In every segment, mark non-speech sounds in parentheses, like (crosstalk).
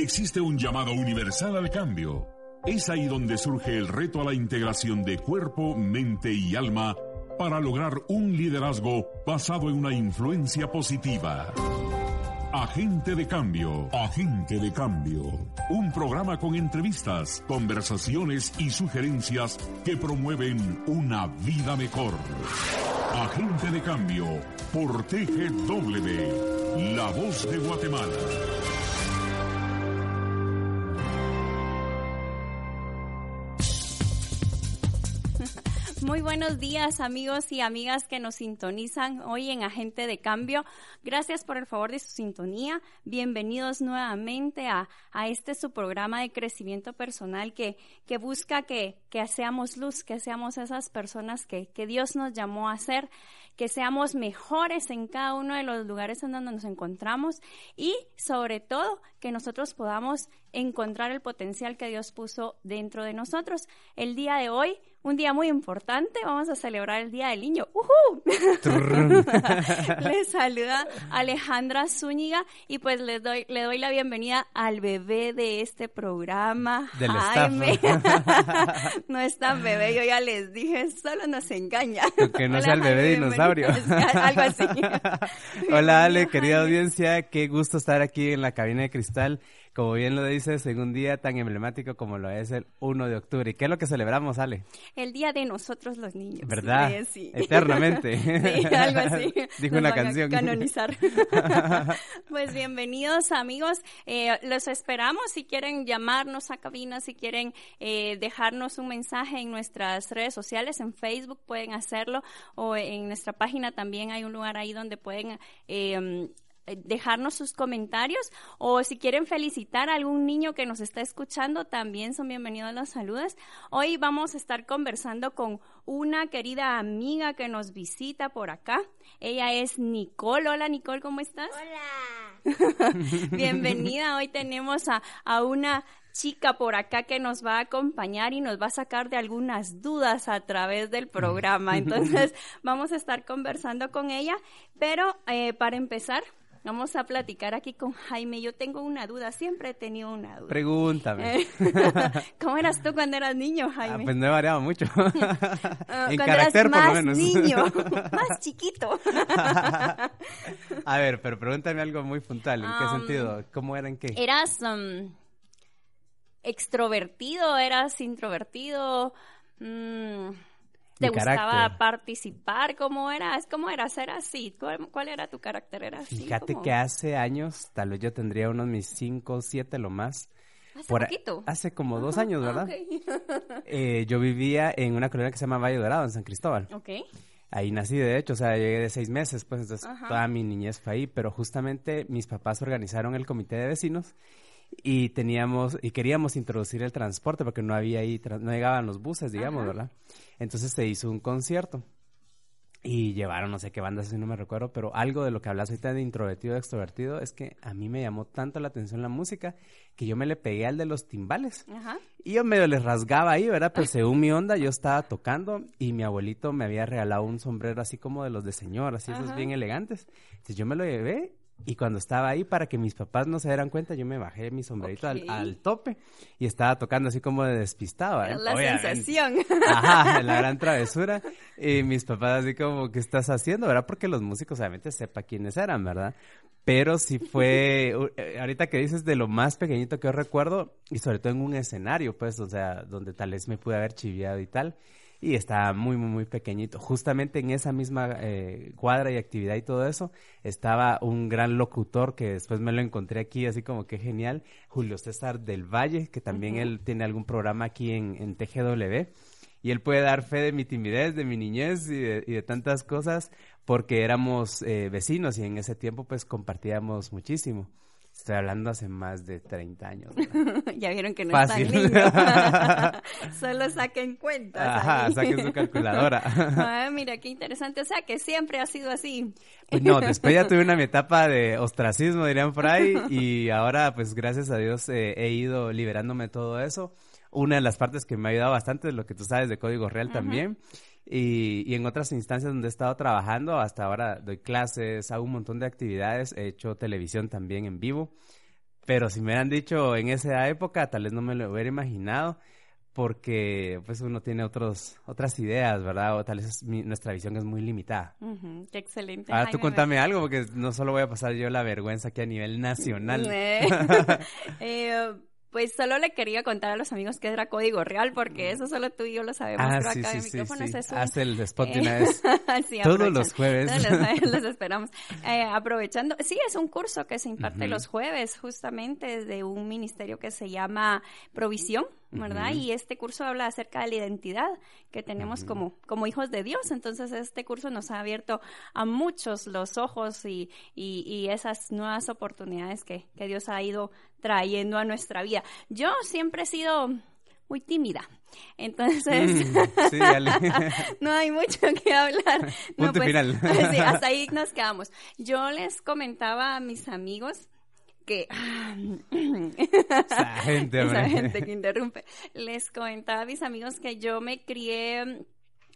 Existe un llamado universal al cambio. Es ahí donde surge el reto a la integración de cuerpo, mente y alma para lograr un liderazgo basado en una influencia positiva. Agente de Cambio, Agente de Cambio. Un programa con entrevistas, conversaciones y sugerencias que promueven una vida mejor. Agente de Cambio, por TGW, La Voz de Guatemala. Muy buenos días amigos y amigas que nos sintonizan hoy en Agente de Cambio. Gracias por el favor de su sintonía. Bienvenidos nuevamente a, a este su programa de crecimiento personal que, que busca que, que seamos luz, que seamos esas personas que, que Dios nos llamó a ser, que seamos mejores en cada uno de los lugares en donde nos encontramos y sobre todo que nosotros podamos encontrar el potencial que Dios puso dentro de nosotros. El día de hoy un día muy importante. Vamos a celebrar el Día del Niño. ¡Uhú! (laughs) les saluda Alejandra Zúñiga y pues les doy, le doy la bienvenida al bebé de este programa, Del Jaime. (laughs) no es tan bebé, yo ya les dije, solo nos engaña. Que no Hola, sea el bebé Jaime, dinosaurio. (laughs) Algo así. Hola Ale, querida audiencia, qué gusto estar aquí en la cabina de cristal. Como bien lo dices, en un día tan emblemático como lo es el 1 de octubre. ¿Y qué es lo que celebramos, Ale? El día de nosotros los niños. ¿Verdad? Sí. Eternamente. (laughs) Sí, algo así. (laughs) Dijo Nos una van a canción. canonizar. (laughs) pues bienvenidos amigos. Eh, los esperamos si quieren llamarnos a cabina, si quieren eh, dejarnos un mensaje en nuestras redes sociales, en Facebook pueden hacerlo o en nuestra página también hay un lugar ahí donde pueden... eh, dejarnos sus comentarios o si quieren felicitar a algún niño que nos está escuchando, también son bienvenidos los saludos. Hoy vamos a estar conversando con una querida amiga que nos visita por acá. Ella es Nicole. Hola Nicole, ¿cómo estás? Hola. (laughs) (laughs) Bienvenida. Hoy tenemos a, a una chica por acá que nos va a acompañar y nos va a sacar de algunas dudas a través del programa. (laughs) Entonces vamos a estar conversando con ella, pero eh, para empezar vamos a platicar aquí con Jaime. Yo tengo una duda, siempre he tenido una duda. Pregúntame. Eh, (laughs) ¿Cómo eras tú cuando eras niño, Ah, Jaime? pues no he variado mucho. (laughs) Ah, en cuando carácter, eras por lo más menos. niño, (laughs) más chiquito. A ver, pero pregúntame algo muy puntual. ¿En qué Um, sentido? ¿Cómo era en qué? ¿Eras um, extrovertido? ¿Eras introvertido? Mm, ¿Te gustaba carácter. participar? ¿Cómo eras? ¿Cómo era ser así? ¿Cuál, cuál era tu carácter? ¿Era así Fíjate que hace años, tal vez yo tendría unos mis 5, 7 lo más. ¿Hace por poquito? Hace como dos años, Ah, ¿verdad? (laughs) Eh, yo vivía en una colonia que se llama Valle Dorado, en San Cristóbal. ok. Ahí nací, de hecho, o sea, llegué de seis meses, pues entonces Ajá. toda mi niñez fue ahí, pero justamente mis papás organizaron el comité de vecinos y teníamos, y queríamos introducir el transporte porque no había ahí, no llegaban los buses, digamos, Ajá. ¿verdad? Entonces se hizo un concierto y llevaron no sé qué bandas, si no me recuerdo, pero algo de lo que hablas ahorita de introvertido y extrovertido es que a mí me llamó tanto la atención la música que yo me le pegué al de los timbales. Ajá. Y yo medio les rasgaba ahí, ¿verdad? Pero (laughs) según mi onda, yo estaba tocando y mi abuelito me había regalado un sombrero así como de los de señor, así esos Ajá. bien elegantes. Entonces yo me lo llevé y cuando estaba ahí, para que mis papás no se dieran cuenta, yo me bajé mi sombrerito al- al, tope y estaba tocando así como de despistado. ¿verdad? la Obviamente. sensación. Ajá, (laughs) la gran travesura. Y mis papás así como, ¿qué estás haciendo? ¿Verdad? Porque los músicos obviamente sepa quiénes eran, ¿verdad? Pero sí fue, (laughs) eh, ahorita que dices de lo más pequeñito que yo recuerdo, y sobre todo en un escenario, pues, o sea, donde tal vez me pude haber chiviado y tal, y estaba muy, muy, muy pequeñito. Justamente en esa misma eh, cuadra y actividad y todo eso, estaba un gran locutor que después me lo encontré aquí, así como que genial, Julio César del Valle, que también él tiene algún programa aquí en, en TGW. y él puede dar fe de mi timidez, de mi niñez y de, y de tantas cosas porque éramos eh, vecinos y en ese tiempo pues compartíamos muchísimo. Estoy hablando hace más de 30 años. (laughs) ya vieron que no Fácil. es tan lindo. (laughs) Solo saquen cuentas. Ajá, ahí. saquen su calculadora. (laughs) Ah, mira, qué interesante. O sea, que siempre ha sido así. Pues no, después ya tuve una mi etapa de ostracismo, dirían por ahí, y ahora, pues gracias a Dios, eh, he ido liberándome de todo eso. Una de las partes que me ha ayudado bastante es lo que tú sabes de Código Real también. Y, y en otras instancias donde he estado trabajando, hasta ahora doy clases, hago un montón de actividades, he hecho televisión también en vivo. Pero si me hubieran dicho en esa época, tal vez no me lo hubiera imaginado, porque pues uno tiene otros, otras ideas, ¿verdad? O tal vez mi- nuestra visión es muy limitada. Ujú, qué excelente. Ahora tú Jaime. contame algo, porque no solo voy a pasar yo la vergüenza aquí a nivel nacional. (laughs) Eh, (laughs) eh, pues solo le quería contar a los amigos que era código real, porque eso solo tú y yo lo sabemos, Ah, pero sí, acá sí, sí, micrófono sí. es un- Haz el spot de Eh, una (laughs) vez. Todos los jueves. Todos (laughs) los, los esperamos. Eh, aprovechando, sí, es un curso que se imparte los jueves, justamente de un ministerio que se llama Provisión, ¿verdad? Y este curso habla acerca de la identidad que tenemos como, como hijos de Dios. Entonces, este curso nos ha abierto a muchos los ojos y, y, y esas nuevas oportunidades que, que Dios ha ido trayendo a nuestra vida. Yo siempre he sido muy tímida. Entonces, Mm, sí, (laughs) no hay mucho que hablar. No, Punto final. (laughs) sí, hasta ahí (laughs) nos quedamos. Yo les comentaba a mis amigos que (clears throat) Esa gente, esa gente que interrumpe. Les comentaba a mis amigos que yo me crié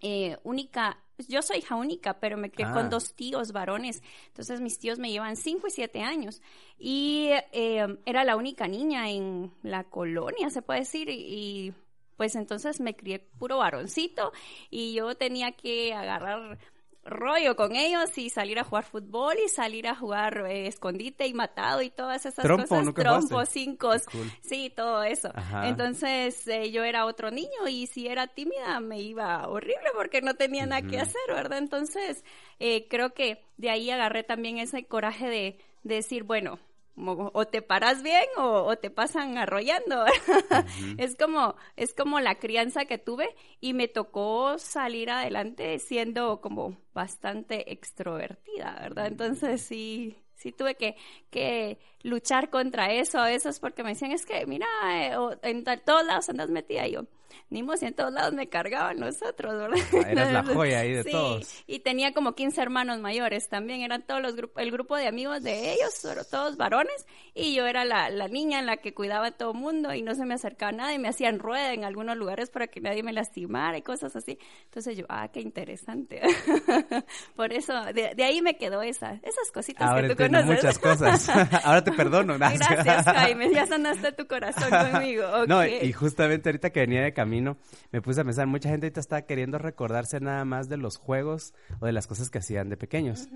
eh, única, yo soy hija única, pero me crié Ah. con dos tíos varones. Entonces mis tíos me llevan cinco y siete años. Y eh, era la única niña en la colonia, se puede decir, y, y, pues entonces me crié puro varoncito y yo tenía que agarrar rollo con ellos y salir a jugar fútbol y salir a jugar eh, escondite y matado y todas esas Trompo, cosas. ¿nunca Trompo, cinco, cool. sí, todo eso. Ajá. Entonces eh, yo era otro niño y si era tímida me iba horrible porque no tenía nada que hacer, ¿verdad? Entonces eh, creo que de ahí agarré también ese coraje de, de decir, bueno, o te paras bien o, o te pasan arrollando. (laughs) Es como es como la crianza que tuve y me tocó salir adelante siendo como bastante extrovertida, ¿verdad? Entonces sí sí tuve que, que luchar contra eso a veces porque me decían, es que mira, eh, o en todos lados andas metida y yo. Ni modo, en todos lados me cargaban nosotros, ¿verdad? Ah, eras la (laughs) joya ahí de sí, todos. y tenía como 15 hermanos mayores también, eran todos los grupos, el grupo de amigos de ellos, todos varones, y yo era la, la niña en la que cuidaba a todo mundo y no se me acercaba nada y me hacían rueda en algunos lugares para que nadie me lastimara y cosas así. Entonces yo, ah, qué interesante. (laughs) Por eso, de, de ahí me quedó esa, esas cositas Ahora que tú conoces. muchas cosas. (laughs) Ahora te perdono. Gracias, Jaime, ya sanaste tu corazón conmigo. No, ok. y justamente ahorita que venía de camino, me puse a pensar, mucha gente ahorita está queriendo recordarse nada más de los juegos o de las cosas que hacían de pequeños.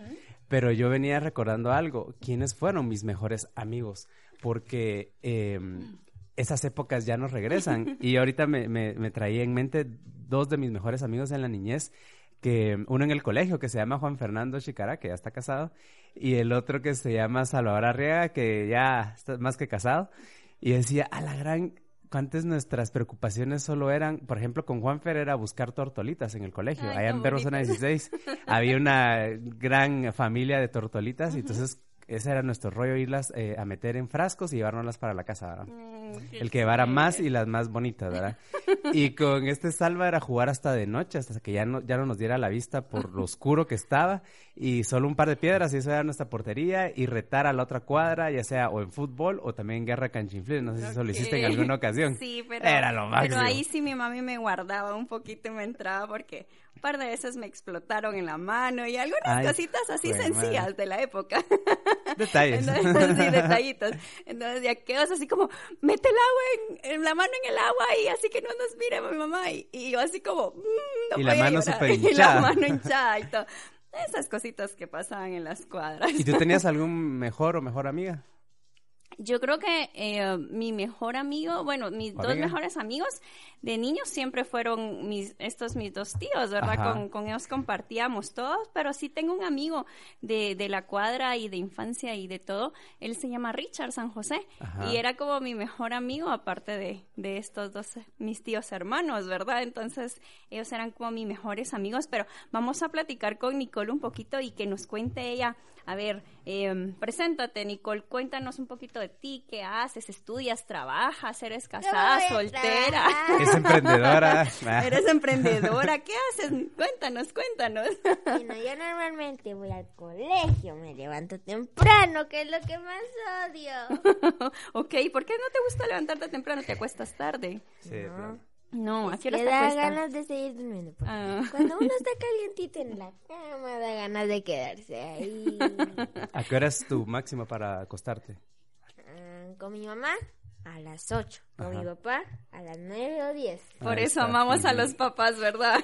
Pero yo venía recordando algo, ¿quiénes fueron mis mejores amigos? Porque eh, esas épocas ya no regresan. (laughs) y ahorita me, me, me traía en mente dos de mis mejores amigos en la niñez, que uno en el colegio que se llama Juan Fernando Chicara, que ya está casado, y el otro que se llama Salvador Arriaga, que ya está más que casado. Y decía, a la gran, antes nuestras preocupaciones solo eran, por ejemplo, con Juanfer era buscar tortolitas en el colegio. Ay, Allá en bonitas. 16 había una gran familia de tortolitas y entonces ese era nuestro rollo, irlas eh, a meter en frascos y llevárnoslas para la casa, ¿verdad? Mm, El que llevara más y las más bonitas, ¿verdad? Y (laughs) con este salva era jugar hasta de noche, hasta que ya no, ya no nos diera la vista por lo oscuro que estaba y solo un par de piedras y eso era nuestra portería y retar a la otra cuadra, ya sea o en fútbol o también en guerra canchinflines, no sé si eso lo hiciste en alguna ocasión. Sí, pero, Era lo máximo. pero ahí sí mi mami me guardaba un poquito y me entraba porque un par de veces me explotaron en la mano y algunas Ay, cositas así jue sencillas madre. de la época. (laughs) Detalles. Entonces, sí, (laughs) detallitos. Entonces ya quedas así como, mete el agua en, en la mano en el agua y así que no nos mire mi mamá. Y, y yo así como, "Mm, no Y la voy a mano llorar". súper (laughs) Y la hinchada. mano hinchada y todo. Esas cositas que pasaban en las cuadras. ¿Y tú tenías (laughs) algún mejor o mejor amiga? Yo creo que eh, mi mejor amigo, bueno, mis dos mejores amigos de niños siempre fueron mis, estos mis dos tíos, ¿verdad? Con, con ellos compartíamos todos, pero sí tengo un amigo de, de la cuadra y de infancia y de todo. Él se llama Richard San José Ajá. y era como mi mejor amigo, aparte de, de estos dos, mis tíos hermanos, ¿verdad? Entonces, ellos eran como mis mejores amigos, pero vamos a platicar con Nicole un poquito y que nos cuente ella. A ver, eh, preséntate, Nicole, cuéntanos un poquito de ti, qué haces, estudias, trabajas, eres casada, soltera? (laughs) Es emprendedora. (laughs) Eres emprendedora, ¿qué haces? Cuéntanos, cuéntanos. Bueno, yo normalmente voy al colegio, me levanto temprano, que es lo que más odio. (laughs) ok, ¿por qué no te gusta levantarte temprano? ¿Te acuestas tarde? Sí, claro. No, ¿a Es qué hora que te da ganas de seguir durmiendo. Ah. Cuando uno está (laughs) calientito en la cama, da ganas de quedarse ahí. ¿A qué hora es tu máxima para acostarte? Ah, con mi mamá a las 8, con Ajá. mi papá a las 9 o 10. Por Ahí eso está. amamos a los papás, ¿verdad?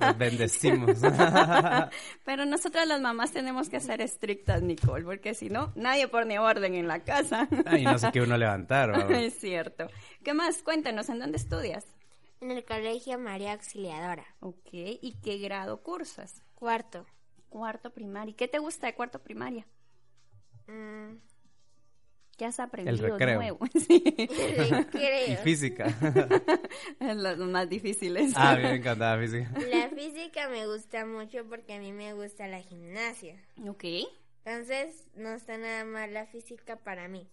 Los bendecimos. (laughs) Pero nosotras las mamás tenemos que ser estrictas, Nicole, porque si no, nadie pone orden en la casa. Ay, no sé qué uno levantar. (laughs) ¿o? es cierto. ¿Qué más? Cuéntanos, ¿en dónde estudias? En el colegio María Auxiliadora. Ok, ¿y qué grado cursas? Cuarto. Cuarto primaria. ¿Qué te gusta de cuarto primaria? Mm, ¿Qué has aprendido recreo. nuevo? (laughs) (laughs) Sí, Y física. (laughs) los más difíciles. Ah, bien, me encantaba física. La física me gusta mucho porque a mí me gusta la gimnasia. Ok. Entonces, no está nada mal la física para mí.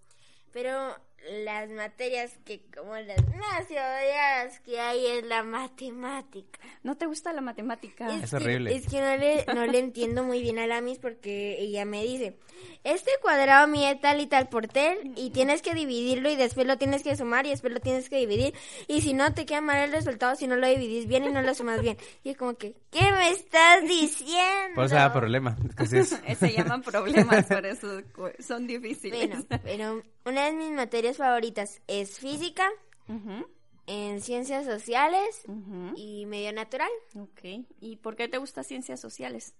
Pero las materias que como las más odiadas que hay es la matemática. ¿No te gusta la matemática? Es que- horrible. Es que no le, no le entiendo muy bien a la Miss porque ella me dice, este cuadrado mide tal y tal por tal y tienes que dividirlo y después lo tienes que sumar y después lo tienes que dividir y si no te queda mal el resultado si no lo dividís bien y no lo sumas bien. Y es como que, ¿qué me estás diciendo? Por eso da problema. que sí es. (laughs) Se llaman problemas, por eso (laughs) son difíciles. Bueno, pero una de mis materias favoritas es física, Ujú, en ciencias sociales ujú. y medio natural, Ok. ¿Y por qué te gusta ciencias sociales?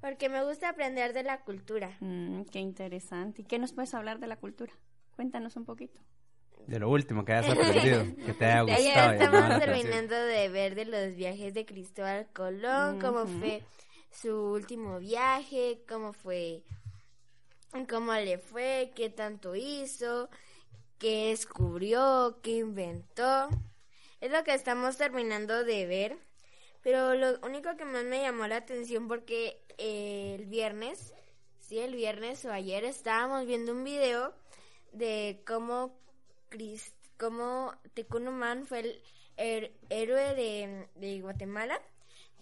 porque me gusta aprender de la cultura. Mm, qué interesante. ¿Y qué nos puedes hablar de la cultura? Cuéntanos un poquito. De lo último que hayas (laughs) aprendido, que te haya Ya gustado. y llamado estamos terminando de ver de los viajes de Cristóbal Colón, cómo fue su último viaje, cómo fue, cómo le fue, qué tanto hizo, qué descubrió, qué inventó. Es lo que estamos terminando de ver. Pero lo único que más me llamó la atención porque eh, el viernes, sí, el viernes o ayer estábamos viendo un video de cómo, Cris- cómo fue el héroe de Guatemala,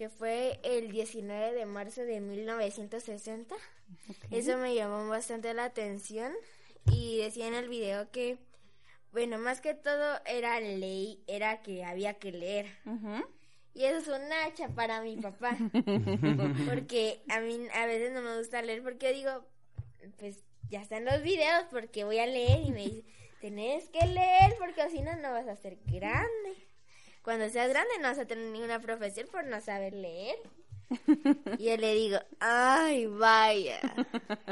que fue el 19 de marzo de 1960. Eso me llamó bastante la atención y decía en el video que, bueno, más que todo era ley, era que había que leer. Y eso es un hacha para mi papá. (laughs) porque a mí a veces no me gusta leer porque digo, pues ya están los videos porque voy a leer y me dice, tenés que leer porque si no, no vas a ser grande. Cuando seas grande no vas a tener ninguna profesión por no saber leer. Y yo le digo, ay, vaya.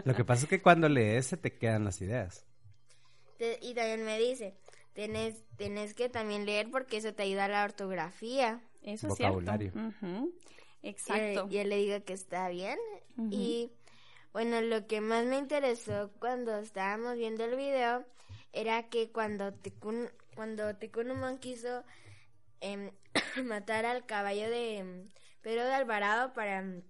Lo que pasa es que cuando lees se te quedan las ideas. Te- y también me dice, tenés, tenés que también leer porque eso te ayuda a la ortografía. Eso es Vocabulario. cierto. Exacto. Y yo le digo que está bien. Y bueno, lo que más me interesó cuando estábamos viendo el video era que cuando Tekun, cuando Tekunuman quiso em, (coughs) matar al caballo de em, Pedro de Alvarado para em,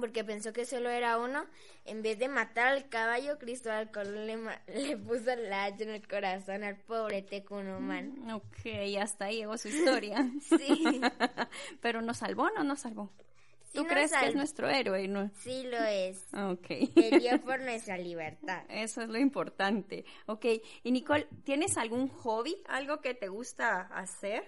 porque pensó que solo era uno, en vez de matar al caballo, Cristóbal Colón le, (laughs) le puso la hacha en el corazón al pobre Tekunuman. Ok, hasta ahí llegó su historia. (laughs) Sí. (laughs) Pero nos salvó o no nos salvó. ¿Tú crees que es nuestro héroe? No? Sí lo es. Ok. Peleó por nuestra libertad. Eso es lo importante. Ok. Y Nicole, ¿tienes algún hobby? ¿Algo que te gusta hacer?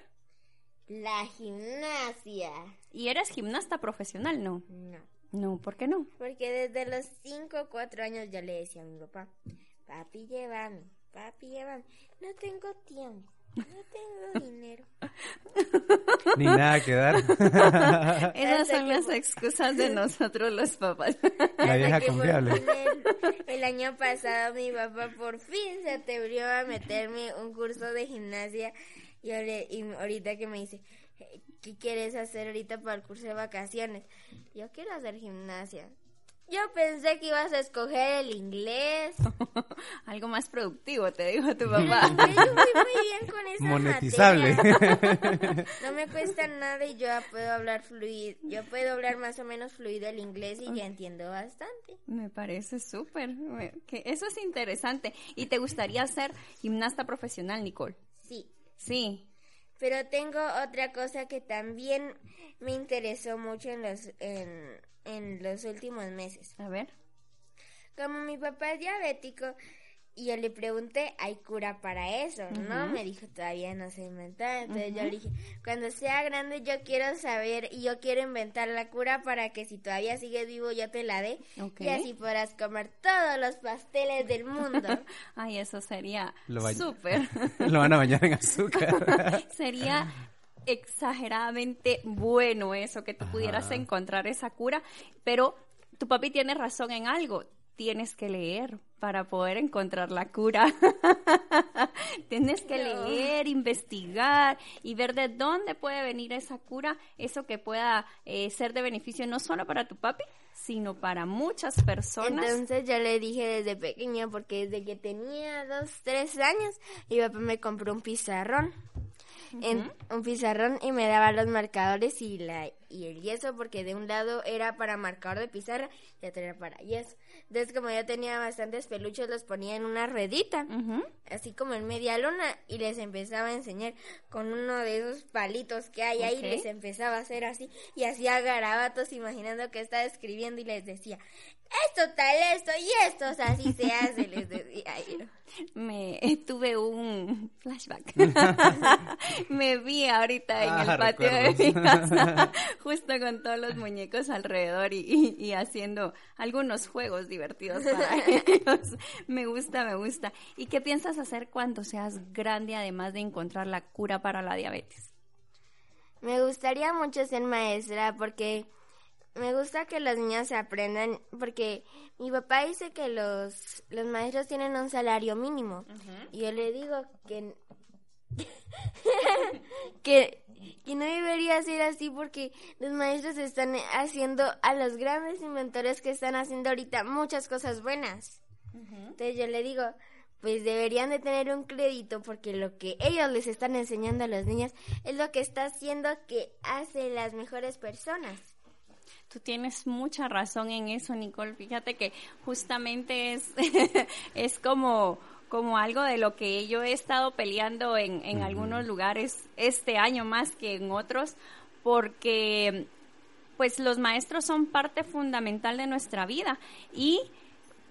La gimnasia. ¿Y eres gimnasta profesional? No. No. No, ¿por qué no? Porque desde los 5 o 4 años yo le decía a mi papá, papi, llévame, papi, llévame. No tengo tiempo. No tengo (laughs) dinero. Ni nada que dar. (laughs) Esas son las excusas de nosotros los papás. (laughs) La vieja confiable. el año pasado mi papá por fin se atrevió a meterme un curso de gimnasia y, ahora- y ahorita que me dice, "Eh, ¿qué quieres hacer ahorita para el curso de vacaciones? Yo quiero hacer gimnasia. Yo pensé que ibas a escoger el inglés. (laughs) Algo más productivo, te dijo tu papá. yo fui muy bien con esa Monetizable. materia. (laughs) No me cuesta nada y yo puedo hablar fluido. Yo puedo hablar más o menos fluido el inglés y ya entiendo bastante. Me parece súper. Eso es interesante. ¿Y te gustaría ser gimnasta profesional, Nicole? Sí. Sí. Pero tengo otra cosa que también me interesó mucho en los, en, en los últimos meses. A ver. Como mi papá es diabético y yo le pregunté, ¿hay cura para eso? No, me dijo, todavía no se inventa. Entonces yo le dije, cuando sea grande yo quiero saber y yo quiero inventar la cura para que si todavía sigues vivo yo te la dé Ok. y así podrás comer todos los pasteles del mundo. (laughs) Ay, eso sería súper. (laughs) Lo van a bañar en azúcar. (laughs) sería exageradamente bueno eso, que tú pudieras encontrar esa cura, pero tu papi tiene razón en algo. Tienes que leer para poder encontrar la cura. (laughs) Tienes que leer, investigar y ver de dónde puede venir esa cura, eso que pueda eh, ser de beneficio no solo para tu papi, sino para muchas personas. Entonces yo le dije desde pequeña, porque desde que tenía dos, tres años, mi papá me compró un pizarrón. En, un pizarrón y me daba los marcadores y la y el yeso porque de un lado era para marcador de pizarra y otro era para yeso. Entonces como yo tenía bastantes peluches los ponía en una ruedita, Ujú. así como en media luna y les empezaba a enseñar con uno de esos palitos que hay ahí les empezaba a hacer así y hacía garabatos imaginando que estaba escribiendo y les decía esto tal esto y esto o sea, así se hace les decía yo. (laughs) me (laughs) tuve un flashback. (laughs) me vi ahorita en Ah, el patio de mi casa, justo con todos los muñecos alrededor y, y- y haciendo algunos juegos divertidos para (laughs) ellos. Me gusta, me gusta. ¿Y qué piensas hacer cuando seas grande, además de encontrar la cura para la diabetes? Me gustaría mucho ser maestra porque me gusta que los niños aprendan, porque mi papá dice que los, los maestros tienen un salario mínimo. Y yo le digo que, (laughs) que, que no debería ser así porque los maestros están haciendo a los grandes inventores que están haciendo ahorita muchas cosas buenas. Entonces yo le digo, pues deberían de tener un crédito porque lo que ellos les están enseñando a los niños es lo que está haciendo que hace las mejores personas. Tú tienes mucha razón en eso, Nicole. Fíjate que justamente es, (laughs) es como, como algo de lo que yo he estado peleando en, en algunos lugares este año más que en otros, porque pues los maestros son parte fundamental de nuestra vida. Y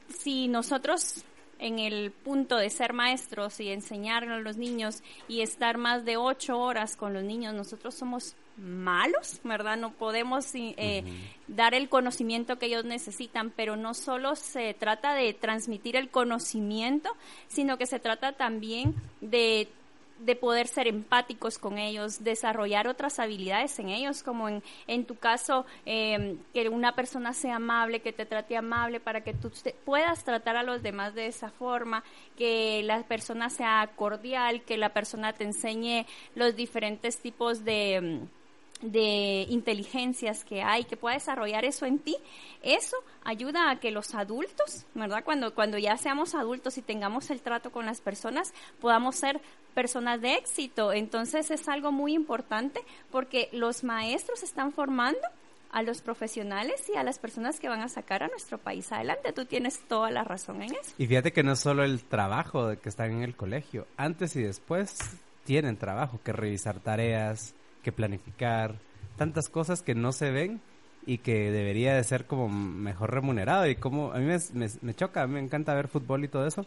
si nosotros en el punto de ser maestros y enseñar a los niños y estar más de ocho horas con los niños, nosotros somos malos, ¿verdad? No podemos eh, dar el conocimiento que ellos necesitan, pero no solo se trata de transmitir el conocimiento, sino que se trata también de de poder ser empáticos con ellos, desarrollar otras habilidades en ellos, como en, en tu caso, eh, que una persona sea amable, que te trate amable para que tú te- puedas tratar a los demás de esa forma, que la persona sea cordial, que la persona te enseñe los diferentes tipos de... de inteligencias que hay, que pueda desarrollar eso en ti, eso ayuda a que los adultos, ¿verdad? Cuando, cuando ya seamos adultos y tengamos el trato con las personas, podamos ser personas de éxito. Entonces es algo muy importante porque los maestros están formando a los profesionales y a las personas que van a sacar a nuestro país adelante. Tú tienes toda la razón en eso. Y fíjate que no es solo el trabajo de que están en el colegio, antes y después tienen trabajo, que revisar tareas, que planificar, tantas cosas que no se ven y que debería de ser como mejor remunerado y como a mí me, me- me choca, a mí me encanta ver fútbol y todo eso,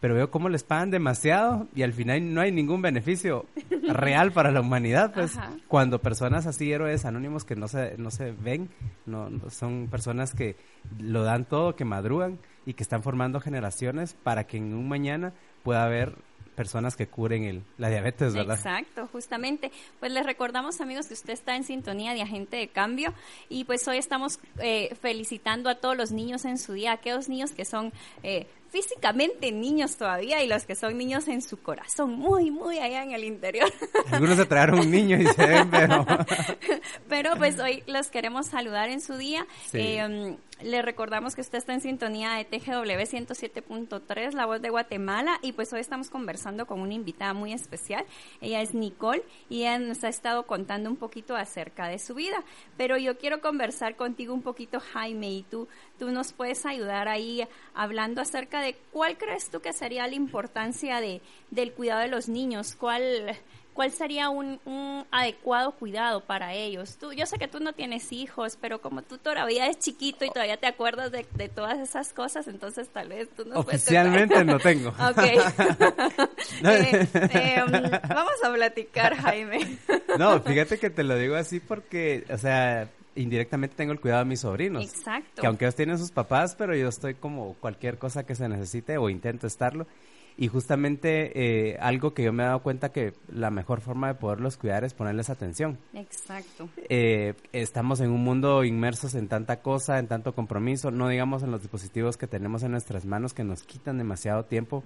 pero veo cómo les pagan demasiado y al final no hay ningún beneficio (laughs) real para la humanidad, pues Ajá. cuando personas así, héroes anónimos que no se, no se ven, no, no- son personas que lo dan todo, que madrugan y que están formando generaciones para que en un mañana pueda haber personas que curen el, la diabetes, ¿verdad? Exacto, justamente. Pues les recordamos, amigos, que usted está en sintonía de Agente de Cambio y pues hoy estamos eh, felicitando a todos los niños en su día, aquellos niños que son eh, físicamente niños todavía y los que son niños en su corazón, muy, muy allá en el interior. (laughs) Algunos se trajeron un niño y se ven, pero... (laughs) pero pues hoy los queremos saludar en su día. Sí. Eh, le recordamos que usted está en sintonía de TGW 107.3, La Voz de Guatemala, y pues hoy estamos conversando con una invitada muy especial. Ella es Nicole y ella nos ha estado contando un poquito acerca de su vida. Pero yo quiero conversar contigo un poquito, Jaime, y tú, tú nos puedes ayudar ahí hablando acerca de cuál crees tú que sería la importancia de, del cuidado de los niños, cuál ¿cuál sería un, un, adecuado cuidado para ellos? Tú, yo sé que tú no tienes hijos, pero como tú todavía eres chiquito y todavía te acuerdas de, de todas esas cosas, entonces tal vez tú nos Oficialmente no tengo. (laughs) Ok. eh, (laughs) (laughs) eh, vamos a platicar, Jaime. no, fíjate que te lo digo así porque, o sea, indirectamente tengo el cuidado de mis sobrinos. Exacto. Que aunque ellos tienen sus papás, pero yo estoy como cualquier cosa que se necesite o intento estarlo. Y justamente eh, algo que yo me he dado cuenta que la mejor forma de poderlos cuidar es ponerles atención. Exacto. Eh, estamos en un mundo inmersos en tanta cosa, en tanto compromiso, no digamos en los dispositivos que tenemos en nuestras manos que nos quitan demasiado tiempo.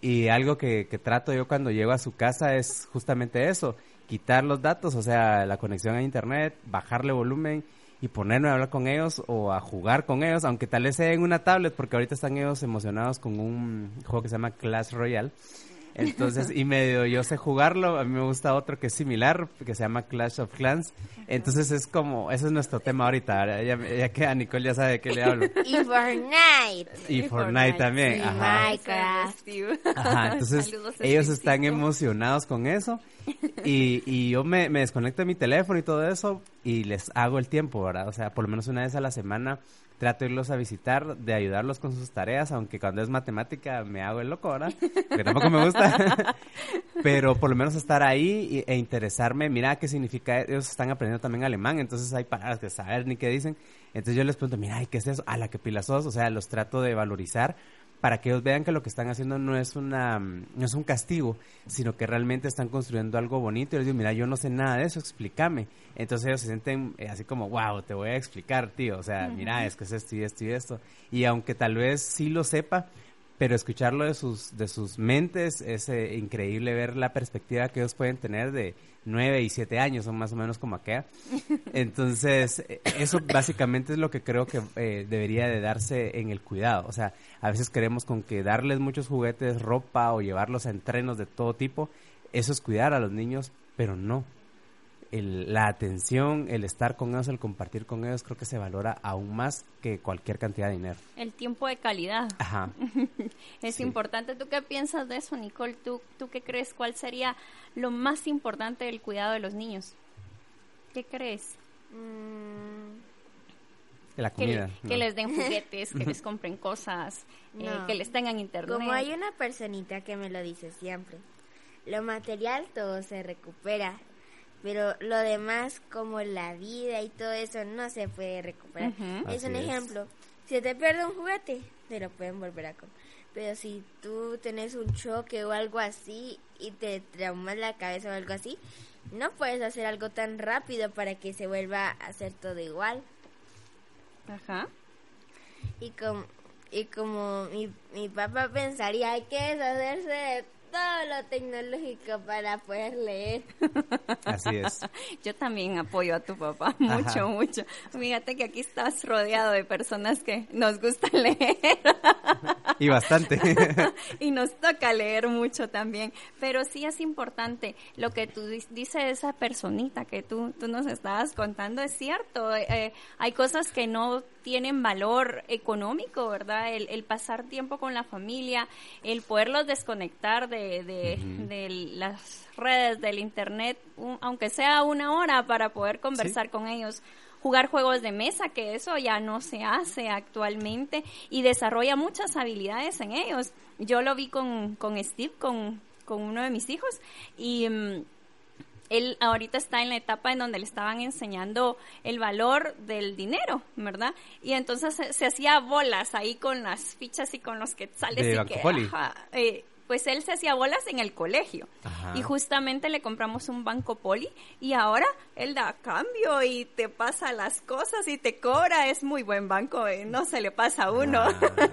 Y algo que, que trato yo cuando llego a su casa es justamente eso, quitar los datos, o sea, la conexión a internet, bajarle volumen y ponerme a hablar con ellos o a jugar con ellos, aunque tal vez sea en una tablet, porque ahorita están ellos emocionados con un juego que se llama Clash Royale. Entonces, y medio yo sé jugarlo, a mí me gusta otro que es similar, que se llama Clash of Clans. Entonces es como, ese es nuestro tema ahorita, ya, ya que a Nicole ya sabe de qué le hablo. Y Fortnite. Y, Fortnite, también, Sí, ajá. Minecraft. Ajá, entonces (laughs) Saludos ellos están emocionados con eso y, y yo me, me desconecto de mi teléfono y todo eso y les hago el tiempo, ¿verdad? O sea, por lo menos una vez a la semana trato de irlos a visitar, de ayudarlos con sus tareas, aunque cuando es matemática me hago el loco, ¿verdad? Porque tampoco me gusta. (laughs) Pero por lo menos estar ahí e interesarme, mira qué significa, ellos están aprendiendo también alemán, entonces hay palabras que saber ni qué dicen. Entonces yo les pregunto, mira, ¿y qué es eso? A la que pilas sos, o sea, los trato de valorizar para que ellos vean que lo que están haciendo no es una mm, no es un castigo, sino que realmente están construyendo algo bonito. Y les digo, mira, yo no sé nada de eso, explícame. Entonces ellos se sienten eh, así como, wow, te voy a explicar, tío. O sea, mira, es que es esto y esto y esto. Y aunque tal vez sí lo sepa, pero escucharlo de sus, de sus mentes es eh, increíble ver la perspectiva que ellos pueden tener de nueve y siete años, son más o menos como acá. (laughs) Entonces, eh, eso básicamente es lo que creo que eh, debería de darse en el cuidado. O sea, a veces queremos con que darles muchos juguetes, ropa o llevarlos a entrenos de todo tipo, eso es cuidar a los niños, pero no. El- la atención, el estar con ellos, el compartir con ellos, creo que se valora aún más que cualquier cantidad de dinero. El tiempo de calidad. Ajá. (laughs) Es Sí. importante. ¿Tú qué piensas de eso, Nicole? ¿Tú, ¿Tú qué crees? ¿Cuál sería lo más importante del cuidado de los niños? ¿Qué crees? Mm, La Que, comida. que ¿no? les den juguetes, que les (laughs) compren cosas, eh, que les tengan internet. Como hay una personita que me lo dice siempre, lo material todo se recupera, pero lo demás como la vida y todo eso no se puede recuperar. Es un Así es. ejemplo, si te pierde un juguete, te lo pueden volver a comprar. Pero si tú tenés un choque o algo así y te traumas la cabeza o algo así, no puedes hacer algo tan rápido para que se vuelva a hacer todo igual. Ajá. Y como, y como mi, mi papá pensaría, hay que deshacerse de todo lo tecnológico para poder leer. (laughs) Así es. (laughs) Yo también apoyo a tu papá mucho, Ajá. mucho. Fíjate que aquí estás rodeado de personas que nos gusta (laughs) leer. Y bastante. y nos toca leer mucho también. Pero sí es importante lo que tú dis- dice esa personita que tú, tú nos estabas contando, es cierto. Eh, hay cosas que no tienen valor económico, ¿verdad? El, el pasar tiempo con la familia, el poderlos desconectar de, de, de las redes, del internet, un- aunque sea una hora para poder conversar con ellos jugar juegos de mesa, que eso ya no se hace actualmente y desarrolla muchas habilidades en ellos. Yo lo vi con, con Steve, con, con uno de mis hijos, y mm, él ahorita está en la etapa en donde le estaban enseñando el valor del dinero, ¿verdad? Y entonces se, se hacía bolas ahí con las fichas y con los quetzales De y que, ajá, eh, pues él se hacía bolas en el colegio. Ajá. Y justamente le compramos un banco poli y ahora él da cambio y te pasa las cosas y te cobra. Es muy buen banco, eh, no se le pasa a uno.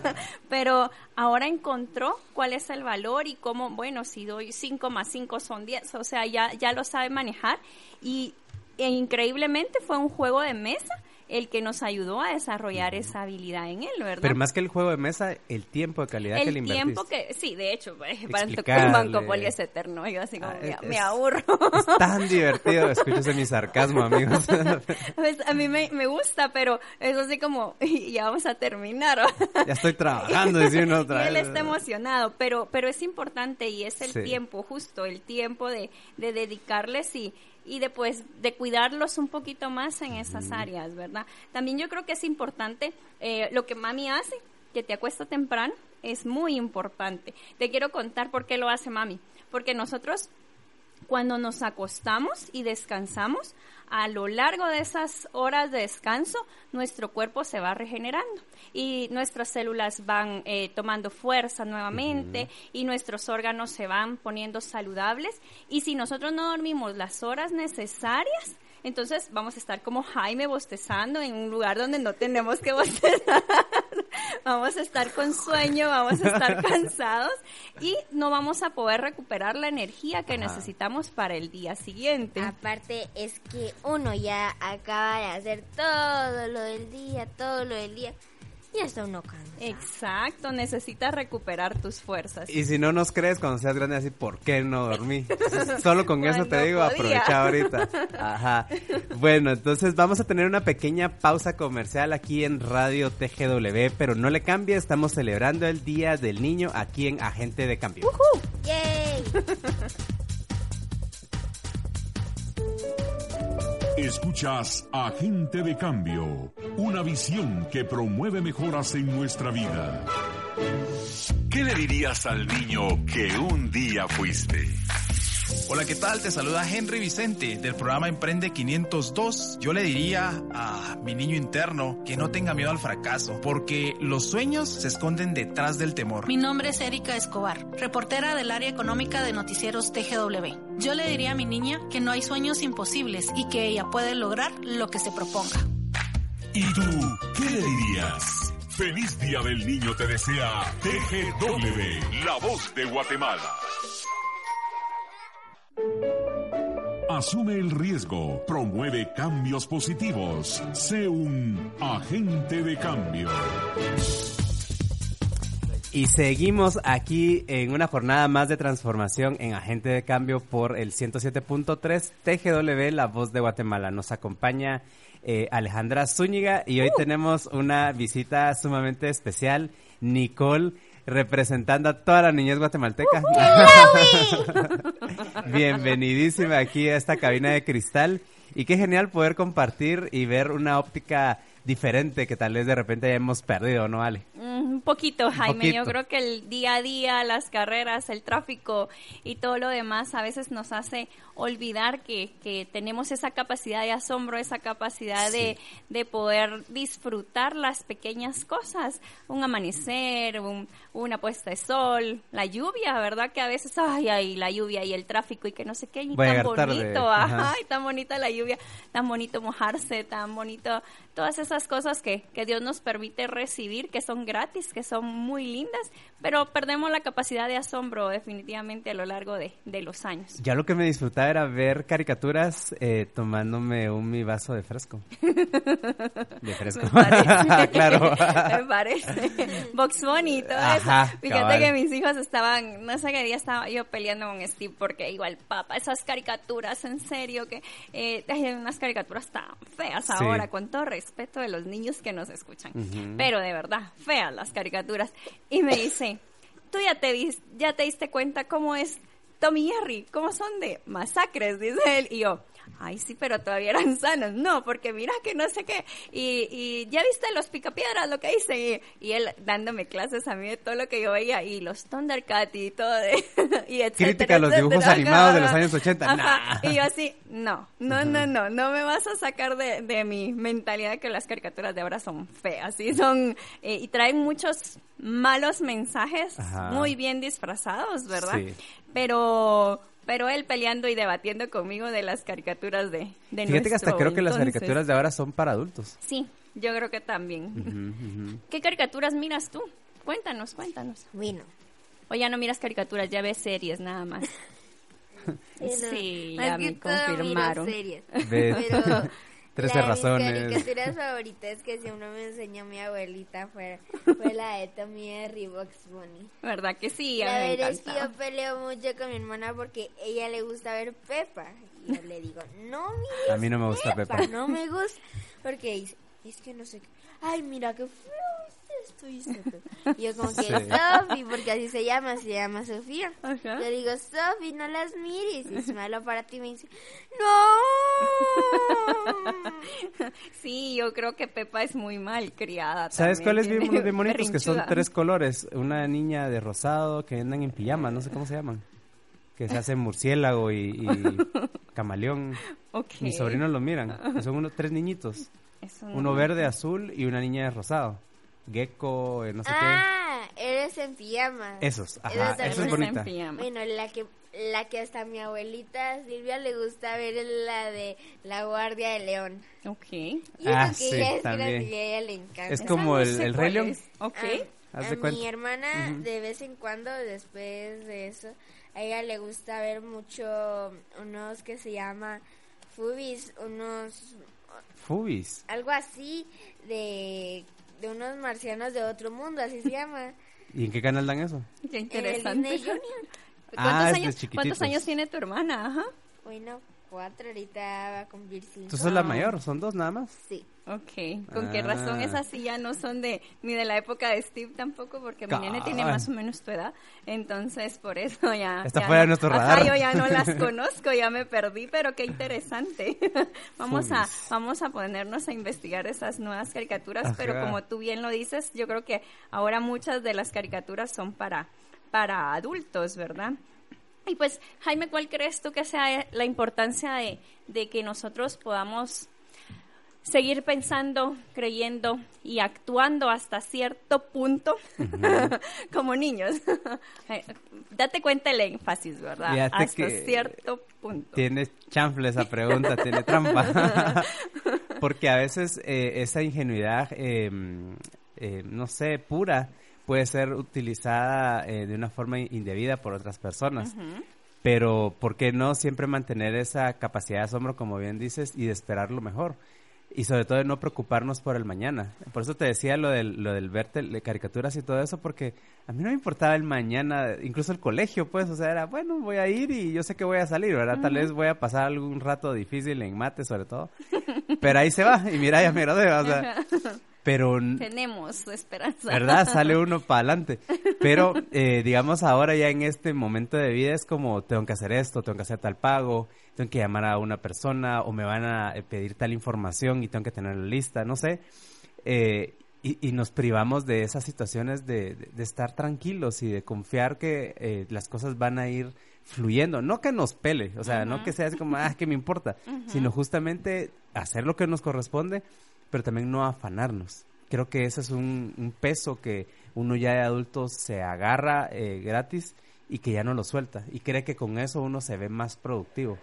(laughs) Pero ahora encontró cuál es el valor y cómo, bueno, si doy 5 más 5 son 10, o sea, ya, ya lo sabe manejar y e increíblemente fue un juego de mesa el que nos ayudó a desarrollar esa habilidad en él, ¿verdad? Pero más que el juego de mesa, el tiempo de calidad que le el invertiste. tiempo que, sí, de hecho, para Explicarle. un banco poli es eterno, yo así como, Ah, me, es- me aburro. Es tan (laughs) divertido, escúchese mi sarcasmo, amigos. (laughs) Pues, a mí me, me gusta, pero es así como, ya vamos a terminar. ya estoy (laughs) trabajando, dice uno otra y él vez. está emocionado, pero, pero es importante y es el Sí. tiempo, justo el tiempo de, de dedicarles y, y de, pues, de cuidarlos un poquito más en esas áreas, ¿verdad? También yo creo que es importante eh, lo que mami hace, que te acuesta temprano, es muy importante. Te quiero contar por qué lo hace mami, porque nosotros cuando nos acostamos y descansamos, a lo largo de esas horas de descanso, nuestro cuerpo se va regenerando y nuestras células van eh, tomando fuerza nuevamente y nuestros órganos se van poniendo saludables. Y si nosotros no dormimos las horas necesarias, entonces vamos a estar como Jaime bostezando en un lugar donde no tenemos que (laughs) bostezar. Vamos a estar con sueño, vamos a estar (laughs) cansados y no vamos a poder recuperar la energía que necesitamos para el día siguiente. Aparte es que uno ya acaba de hacer todo lo del día, todo lo del día. Y está uno cansado. Exacto, necesitas recuperar tus fuerzas. Y si no nos crees cuando seas grande, así, ¿por qué no dormí? (laughs) Solo con eso te digo, podía. aprovecha ahorita. Ajá. Bueno, entonces vamos a tener una pequeña pausa comercial aquí en Radio TGW, pero no le cambie, estamos celebrando el Día del Niño aquí en Agente de Cambio. ¡Yay! (laughs) Escuchas Agente de Cambio, una visión que promueve mejoras en nuestra vida. ¿Qué le dirías al niño que un día fuiste? Hola, ¿qué tal? Te saluda Henry Vicente del programa Emprende 502. Yo le diría a mi niño interno que no tenga miedo al fracaso, porque los sueños se esconden detrás del temor. Mi nombre es Erika Escobar, reportera del área económica de noticieros TGW. Yo le diría a mi niña que no hay sueños imposibles y que ella puede lograr lo que se proponga. ¿Y tú qué le dirías? Feliz Día del Niño te desea TGW. La voz de Guatemala. Asume el riesgo, promueve cambios positivos. Sé un agente de cambio. Y seguimos aquí en una jornada más de transformación en Agente de Cambio por el 107.3 TGW, La Voz de Guatemala. Nos acompaña eh, Alejandra Zúñiga y hoy tenemos una visita sumamente especial, Nicole, representando a toda la niñez guatemalteca. (laughs) Bienvenidísima aquí a esta cabina de cristal y qué genial poder compartir y ver una óptica diferente que tal vez de repente ya hemos perdido, ¿no, Ale? Mm, Un poquito, Jaime. Yo poquito. creo que el día a día, las carreras, el tráfico y todo lo demás a veces nos hace olvidar que, que tenemos esa capacidad de asombro, esa capacidad de, de poder disfrutar las pequeñas cosas. Un amanecer, un- una puesta de sol, la lluvia, ¿verdad? Que a veces, ay, ay, la lluvia y el tráfico y que no sé qué, y Voy tan bonito, ajá. ajá, y tan bonita la lluvia, tan bonito mojarse, tan bonito, todas esas cosas que, que Dios nos permite recibir, que son gratis, que son muy lindas, pero perdemos la capacidad de asombro definitivamente a lo largo de, de los años. Ya lo que me disfrutaba era ver caricaturas eh, tomándome un mi vaso de fresco. De (laughs) fresco. Me parece. (laughs) claro. (laughs) Me parece. Box Bunny y todo Ajá, eso. Fíjate cabal. que mis hijos estaban, no sé qué día estaba yo peleando con Steve porque igual, papá, esas caricaturas, en serio, que eh, hay unas caricaturas tan feas Sí. ahora, con todo respeto de los niños que nos escuchan. Pero de verdad, feas las caricaturas. Y me dice, tú ya te, dis- ya te diste cuenta cómo es Tommy y Jerry, cómo son de masacres, dice él. Y yo, Ay, sí, pero todavía eran (laughs) sanos. No, porque mira que no sé qué. Y, y ya viste los picapiedras, lo que hice. Y, y él dándome clases a mí de todo lo que yo veía. Y los Thundercat y todo. De, (laughs) y etcétera, Crítica a los dibujos etcétera. animados de los años 80. Ajá. Nah. Y yo así, no, no, no, no. No me vas a sacar de, de mi mentalidad que las caricaturas de ahora son feas. Y son, eh, y traen muchos malos mensajes Ajá. muy bien disfrazados, ¿verdad? Sí. Pero pero él peleando y debatiendo conmigo de las caricaturas de, de Fíjate que hasta creo que las caricaturas de ahora son para adultos. Sí, yo creo que también. ¿Qué caricaturas miras tú? Cuéntanos, cuéntanos. Bueno. O ya no miras caricaturas, ya ves series nada más. (laughs) Sí, Más ya me confirmaron. series. Ves. Pero Trece la de razones. Mis caricaturas favoritas que siempre me enseñó mi abuelita fue, fue la de Tommy Jerry Box Bunny. ¿Verdad que sí? A La mí me verdad es que yo peleo mucho con mi hermana porque ella le gusta ver Pepa. Y yo le digo, no mires A mí no me gusta Pepa. No me gusta. Porque dice, es que no sé qué. Ay, mira qué feo es esto. dice Pepa. Y yo como que, (laughs) Sí. Sofi, porque así se llama, se llama Sofía. Ajá. Le digo, Sofi, no las mires. Y es malo para ti. Me dice, no. (laughs) Sí, yo creo que Pepa es muy mal criada. ¿Sabes también, cuáles bien, bien bonitos? Que son tres colores. Una niña de rosado que andan en pijama, no sé cómo se llaman. Que se hacen murciélago y, y (laughs) camaleón. Ok. Mis sobrinos lo miran. Son unos tres niñitos. No- Uno verde, azul y una niña de rosado. Gecko, eh, no sé ah, eres en pijama. qué. Esos, ajá, eso es bonita. pijama. Bueno, la que la que hasta mi abuelita Silvia le gusta ver es la de La Guardia de León. Ok. Y Ah, que sí, ella es también. y a ella le encanta. Es como el, el Rey León. Ok. Ah, Haz a de cuenta. mi hermana Ujú. de vez en cuando, después de eso, a ella le gusta ver mucho unos que se llama Fubis, unos Fubis. algo así de, de unos marcianos de otro mundo, así se llama. (laughs) ¿Y en qué canal dan eso? Qué El interesante. Disney Junior. (laughs) ¿Cuántos, Ah, años. ¿Cuántos años tiene tu hermana? Ajá. Bueno, cuatro, ahorita va a cumplir cinco. ¿Tú sos la Ah. mayor? ¿Son dos nada más? Sí. Ok. ¿Con qué razón Ah. esas sí ya no son de ni de la época de Steve tampoco? Porque mi nene tiene más o menos tu edad. Entonces, por eso ya. Está ya fuera de nuestro Ajá, radar. yo ya no las (laughs) conozco, ya me perdí, pero qué interesante. (laughs) vamos a vamos a ponernos a investigar esas nuevas caricaturas, pero Ajá. como tú bien lo dices, yo creo que ahora muchas de las caricaturas son para para adultos, ¿verdad? Y pues, Jaime, ¿cuál crees tú que sea la importancia de, de que nosotros podamos seguir pensando, creyendo y actuando hasta cierto punto (laughs) como niños? (laughs) Eh, Date cuenta el énfasis, ¿verdad? Fíjate hasta cierto punto. Tiene chanfle esa pregunta, tiene trampa. (laughs) Porque a veces eh, esa ingenuidad, eh, eh, no sé, pura, puede ser utilizada eh, de una forma indebida por otras personas. Pero, ¿por qué no siempre mantener esa capacidad de asombro, como bien dices, y de esperar lo mejor? Y sobre todo de no preocuparnos por el mañana. Por eso te decía lo del, lo del verte de caricaturas y todo eso, porque a mí no me importaba el mañana, incluso el colegio, pues, o sea, era, bueno, voy a ir y yo sé que voy a salir, ¿verdad? Tal vez voy a pasar algún rato difícil en mate, sobre todo. Pero ahí se va, y mira, ya me gradué, o sea. Pero Tenemos esperanza. ¿verdad? Sale (laughs) uno para adelante. Pero, eh, digamos, ahora ya en este momento de vida es como, tengo que hacer esto, tengo que hacer tal pago, tengo que llamar a una persona o me van a eh, pedir tal información y tengo que tenerla lista, no sé. Eh, y, y nos privamos de esas situaciones de, de- de estar tranquilos y de confiar que eh, las cosas van a ir fluyendo. No que nos pele, o sea, no que sea así como, ah, que me importa, (laughs) sino justamente hacer lo que nos corresponde, pero también no afanarnos. Creo que ese es un, un peso que uno ya de adulto se agarra eh, gratis y que ya no lo suelta. Y cree que con eso uno se ve más productivo.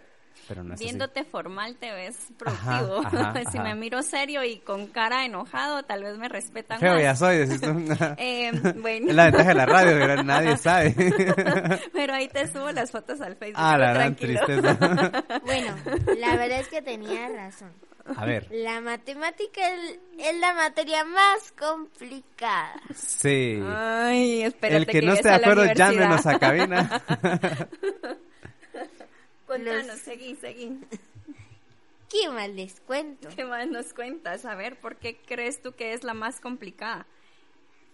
Pero no es así. Viéndote formal te ves Ajá, productivo. ajá, (laughs) si ajá. me miro serio y con cara enojado, tal vez me respetan Feo más. ya soy. (laughs) Eh, bueno. Es la ventaja de la radio, ¿verdad? nadie sabe. (laughs) Pero ahí te subo las fotos al Facebook. ah, la gran tranquilo. tristeza. Bueno, la verdad es que tenía razón. A ver, (laughs) La matemática es, es la materia más complicada. sí. Ay, espérate El que no esté de acuerdo, llámenos a cabina. (laughs) Contanos, seguí, seguí. ¿Qué más les cuento? ¿Qué más nos cuentas? A ver, ¿por qué crees tú que es la más complicada?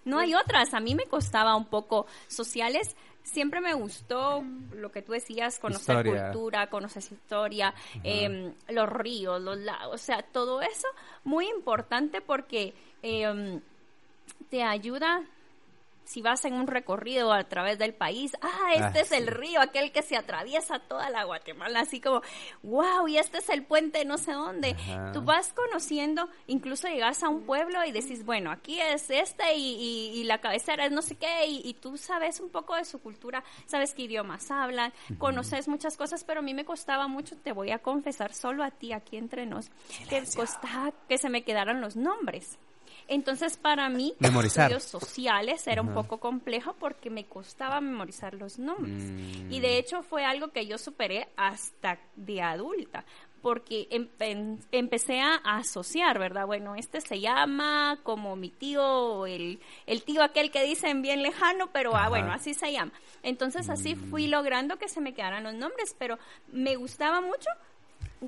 No hay otras. A mí me costaba un poco. Sociales, siempre me gustó lo que tú decías, conocer Historia. cultura, conocer historia, em, los ríos, los lagos, o sea, todo eso muy importante porque em, te ayuda si vas en un recorrido a través del país, ah, este Ah, es el sí. río, aquel que se atraviesa toda la Guatemala, así como, wow, y este es el puente no sé dónde. Ajá. Tú vas conociendo, incluso llegas a un pueblo y decís, bueno, aquí es este y, y- y la cabecera es no sé qué, y, y tú sabes un poco de su cultura, sabes qué idiomas hablan, conoces muchas cosas, pero a mí me costaba mucho, te voy a confesar solo a ti aquí entre nos, que costaba que se me quedaran los nombres. Entonces, para mí, Memorizar. estudios sociales era un poco complejo porque me costaba memorizar los nombres. Mm. Y de hecho fue algo que yo superé hasta de adulta, porque empe- empecé a asociar, ¿verdad? Bueno, este se llama como mi tío, o el, el tío aquel que dicen bien lejano, pero ah, bueno, así se llama. Entonces así fui logrando que se me quedaran los nombres, pero me gustaba mucho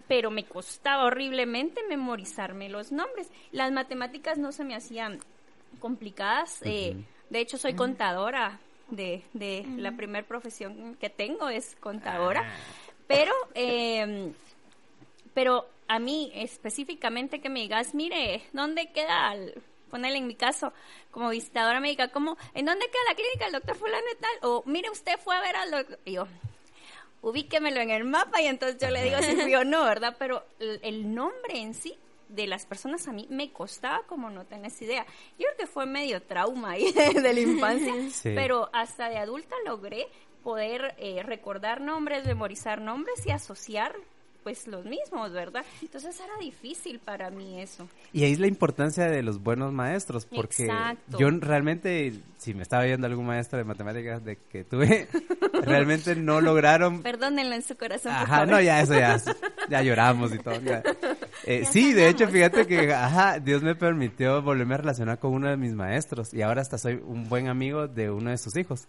pero me costaba horriblemente memorizarme los nombres. Las matemáticas no se me hacían complicadas. eh, de hecho, soy contadora. De, de la primer profesión que tengo es contadora. Pero, eh, pero a mí específicamente que me digas, mire, ¿dónde queda el, ponerle en mi caso como visitadora médica, como, ¿en dónde queda la clínica del doctor fulano y tal? O, mire, usted fue a ver al doctor. Y yo, ubíquemelo en el mapa y entonces yo le digo si fui o no, ¿verdad? Pero el, nombre en sí de las personas a mí me costaba como no tenés idea. Yo creo que fue medio trauma ahí de, (laughs) de la infancia, Sí. pero hasta de adulta logré poder eh, recordar nombres, memorizar nombres y asociar pues los mismos, ¿verdad? Entonces era difícil para mí eso. Y ahí es la importancia de los buenos maestros, porque Exacto. yo realmente, si me estaba viendo algún maestro de matemáticas de que tuve, (laughs) realmente no lograron... Perdónenlo en su corazón. por Ajá, favor. no, ya eso ya, (laughs) ya lloramos y todo. ya. Eh, sí, de hecho, fíjate que, (laughs) ajá, Dios me permitió volverme a relacionar con uno de mis maestros y ahora hasta soy un buen amigo de uno de sus hijos.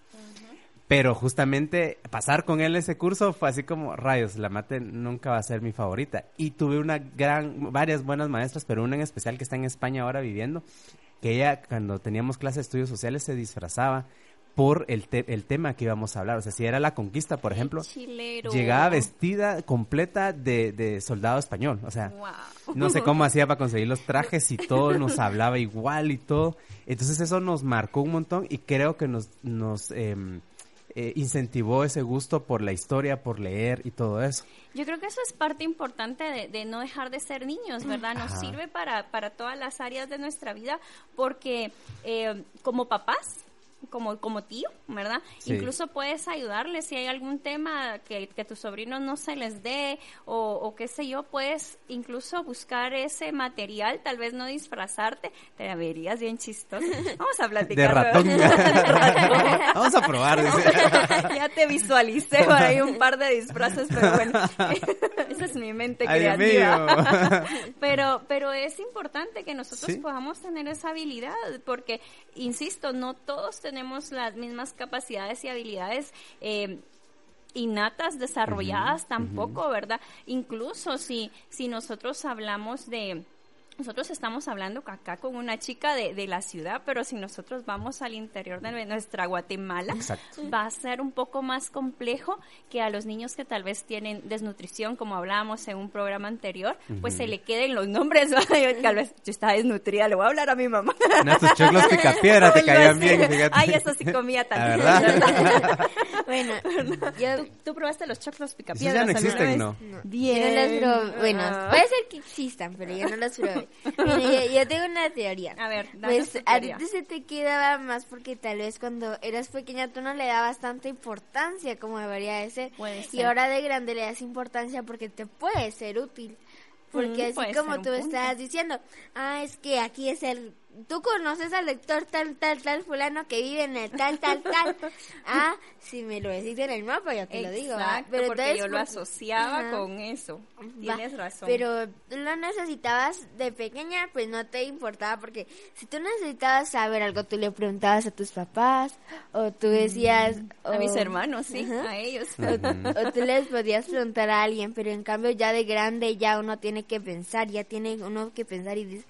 Pero justamente pasar con él ese curso fue así como, rayos, la mate nunca va a ser mi favorita. Y tuve una gran, varias buenas maestras, pero una en especial que está en España ahora viviendo, que ella cuando teníamos clase de estudios sociales se disfrazaba por el, te- el tema que íbamos a hablar. O sea, si era la conquista, por ejemplo, Chilero. llegaba vestida completa de, de soldado español. O sea, Wow. no sé (laughs) cómo hacía para conseguir los trajes y todo, nos hablaba igual y todo. Entonces eso nos marcó un montón y creo que nos, nos em, eh, incentivó ese gusto por la historia, por leer y todo eso. Yo creo que eso es parte importante de, de no dejar de ser niños, ¿verdad? Nos Ajá. sirve para, para todas las áreas de nuestra vida porque eh, como papás, como, como tío, ¿verdad? Sí. Incluso puedes ayudarles si hay algún tema que, que tus sobrinos no se les dé o, o qué sé yo, puedes incluso buscar ese material, tal vez no disfrazarte, te verías bien chistoso. (laughs) Vamos a platicar. De. (laughs) Vamos a probar. (laughs) ya te visualicé por ahí un par de disfraces, pero bueno, esa es mi mente Ay, creativa. pero, pero es importante que nosotros Sí. podamos tener esa habilidad, porque, insisto, no todos tenemos las mismas capacidades y habilidades. eh, innatas desarrolladas tampoco, ¿verdad? Incluso si si nosotros hablamos de nosotros estamos hablando acá con una chica de, de la ciudad, pero si nosotros vamos al interior de nuestra Guatemala, Exacto. va a ser un poco más complejo que a los niños que tal vez tienen desnutrición, como hablábamos en un programa anterior, pues se le queden los nombres. (laughs) tal vez yo estaba desnutrida, le voy a hablar a mi mamá. No, tus choclos picapiedra te (laughs) caían bien, fíjate. Ay, eso sí comía La (laughs) también. verdad. Bueno, yo, ¿Tú, tú probaste los choclos Esos picapiedras ya no existen, vez? ¿no? no, Bien. yo no los probé. Bueno, Ah. puede ser que existan, pero yo no los probé. (laughs) Yo, yo tengo una teoría. A ver, Pues tu a ti se te quedaba más porque tal vez cuando eras pequeña tú no le dabas tanta importancia como debería de ser. Puede Y ser. ahora de grande le das importancia porque te puede ser útil. Porque Mm, así como tú punto. estabas diciendo, ah, es que aquí es el... Tú conoces al lector tal, tal, tal fulano que vive en el tal, tal, tal. (laughs) Ah, si me lo decís en el mapa, yo te lo digo. ¿va? Exacto, porque entonces, yo lo asociaba Ajá. con eso. Va, Tienes razón. Pero lo necesitabas de pequeña, pues no te importaba, porque si tú necesitabas saber algo, tú le preguntabas a tus papás, o tú decías... a mis hermanos, sí, Ajá. a ellos. O, o tú les podías preguntar a alguien, pero en cambio ya de grande ya uno tiene que pensar, ya tiene uno que pensar y dice,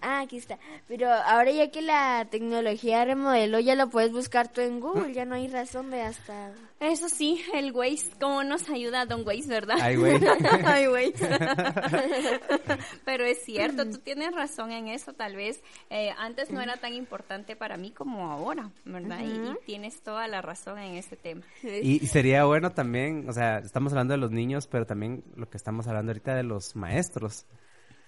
Ah, aquí está. Pero ahora ya que la tecnología remodeló, ya lo puedes buscar tú en Google, ya no hay razón de hasta... Eso sí, el Waze, ¿cómo nos ayuda Don Waze, verdad? Ay, güey. (laughs) Ay, Waze. (laughs) Pero es cierto, tú tienes razón en eso, tal vez eh, antes no era tan importante para mí como ahora, ¿verdad? Y- y, tienes toda la razón en este tema. Y, y sería bueno también, o sea, estamos hablando de los niños, pero también lo que estamos hablando ahorita de los maestros.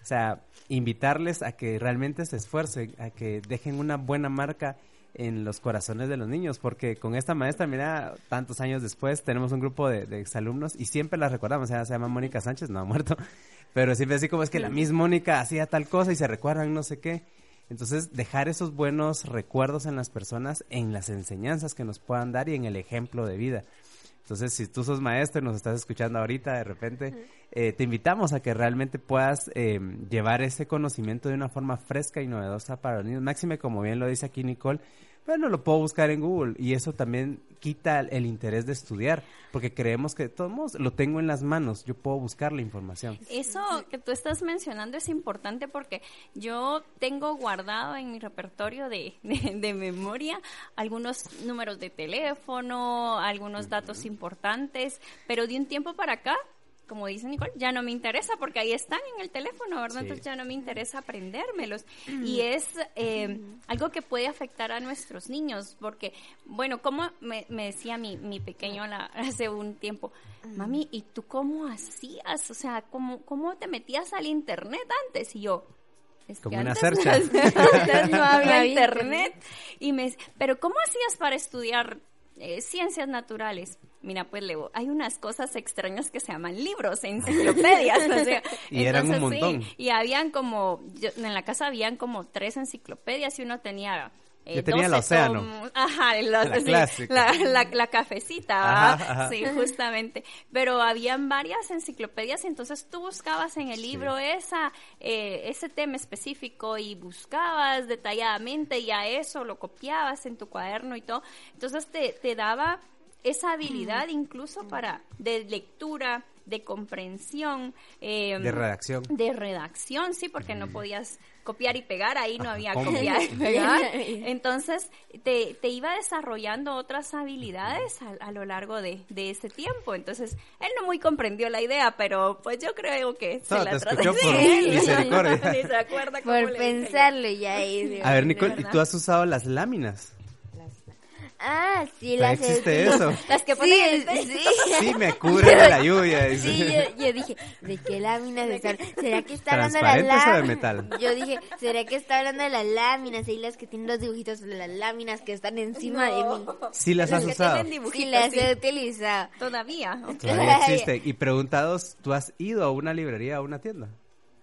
Sea, invitarles a que realmente se esfuercen, a que dejen una buena marca en los corazones de los niños, porque con esta maestra, mira, tantos años después tenemos un grupo de, exalumnos y siempre la recordamos, sea, se llama Mónica Sánchez, no ha muerto, (laughs) pero siempre así como es que la misma Mónica hacía tal cosa y se recuerdan no sé qué. Entonces, dejar esos buenos recuerdos en las personas, en las enseñanzas que nos puedan dar y en el ejemplo de vida. Entonces, si tú sos maestro y nos estás escuchando ahorita de repente, eh, te invitamos a que realmente puedas eh, llevar ese conocimiento de una forma fresca y novedosa para los niños. Máxime, como bien lo dice aquí Nicole, bueno, lo puedo buscar en Google y eso también quita el, interés de estudiar, porque creemos que de todos modos lo tengo en las manos, yo puedo buscar la información. Eso que tú estás mencionando es importante porque yo tengo guardado en mi repertorio de, de- de memoria algunos números de teléfono, algunos datos importantes, pero de un tiempo para acá, como dice Nicole, ya no me interesa porque ahí están en el teléfono, ¿verdad? Sí. Entonces ya no me interesa aprendérmelos. Y es eh, algo que puede afectar a nuestros niños porque, bueno, como me, me decía mi, mi pequeño la- (laughs) hace un tiempo, mami, ¿y tú cómo hacías? O sea, ¿cómo, cómo te metías al internet antes? Y yo, es Como que una antes, cercha. (laughs) antes no había (laughs) había internet. Y me, pero ¿cómo hacías para estudiar eh, ciencias naturales? Mira, pues Leo, hay unas cosas extrañas que se llaman libros, enciclopedias. o sea, (laughs) Y eran un sí, montón. y habían como, yo- en la casa habían como tres enciclopedias y uno tenía... eh, Yo tenía el 12 océano. tomos. Ajá, el- La sí, la, la- la cafecita, Ajá, ¿verdad? ajá. Sí, justamente. Pero habían varias enciclopedias, entonces tú buscabas en el libro esa, eh, ese tema específico y buscabas detalladamente y a eso lo copiabas en tu cuaderno y todo. Entonces te, te daba esa habilidad incluso para de lectura, de comprensión, eh, De redacción. de redacción, sí, porque no podías copiar y pegar, ahí no había ¿cómo? copiar y (laughs) pegar. (laughs) Entonces, te, te iba desarrollando otras habilidades a, a lo largo de, de ese tiempo. Entonces, él no muy comprendió la idea, pero pues yo creo que se la (laughs) por Sí, misericordia. Ni se acuerda cómo Por le yo. pensarlo ya es... A ver, Nicole, ¿y tú has usado las láminas? Ah, sí, ¿Todavía las existe he- eso? (laughs) Las que Sí, ponen en el sí. Sí, me cubre de la lluvia. dice. Sí, yo, yo dije, ¿de qué láminas están? ¿Será que está hablando de las ¿Transparentes o de láminas? metal? Yo dije, ¿será que está hablando de las láminas? Ahí las que tienen los dibujitos de las láminas que están encima de mí. Sí las has que usado. Sí, las sí. he utilizado. Todavía. Todavía existe. Y preguntados, ¿tú has ido a una librería, a una tienda?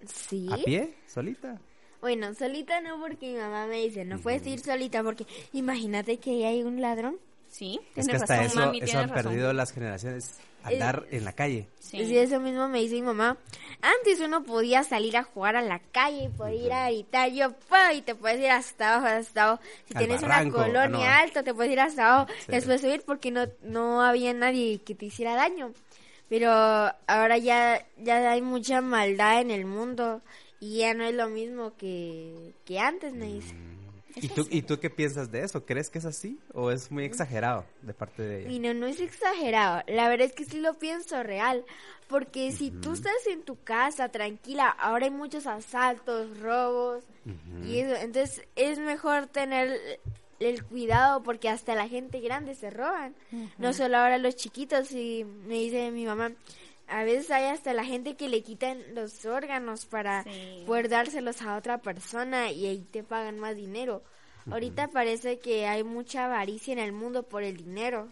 Sí. ¿A pie? ¿Solita? Bueno, solita no porque mi mamá me dice, no puedes ir solita porque imagínate que ahí hay un ladrón. Sí, Es tienes que hasta razón, eso, mami, eso han razón. perdido las generaciones. Andar en la calle. Sí. Sí, eso mismo me dice mi mamá. Antes uno podía salir a jugar a la calle, podía ir a gritar, yo, pa, y te puedes ir hasta abajo, hasta abajo. Si Al tienes barranco, una ah, colonia no. alta, te puedes ir hasta abajo, Sí. después subir porque no, no había nadie que te hiciera daño. Pero ahora ya, ya hay mucha maldad en el mundo y ya no es lo mismo que, que antes, me dice. ¿Y tú, ¿Y tú qué piensas de eso? ¿Crees que es así? ¿O es muy exagerado de parte de ella? Y no, no es exagerado. La verdad es que sí lo pienso real. Porque si tú estás en tu casa tranquila, ahora hay muchos asaltos, robos. Y eso, entonces es mejor tener el cuidado porque hasta la gente grande se roban. No solo ahora los chiquitos. Y me dice mi mamá, a veces hay hasta la gente que le quitan los órganos para Sí. poder dárselos a otra persona y ahí te pagan más dinero. Ahorita parece que hay mucha avaricia en el mundo por el dinero.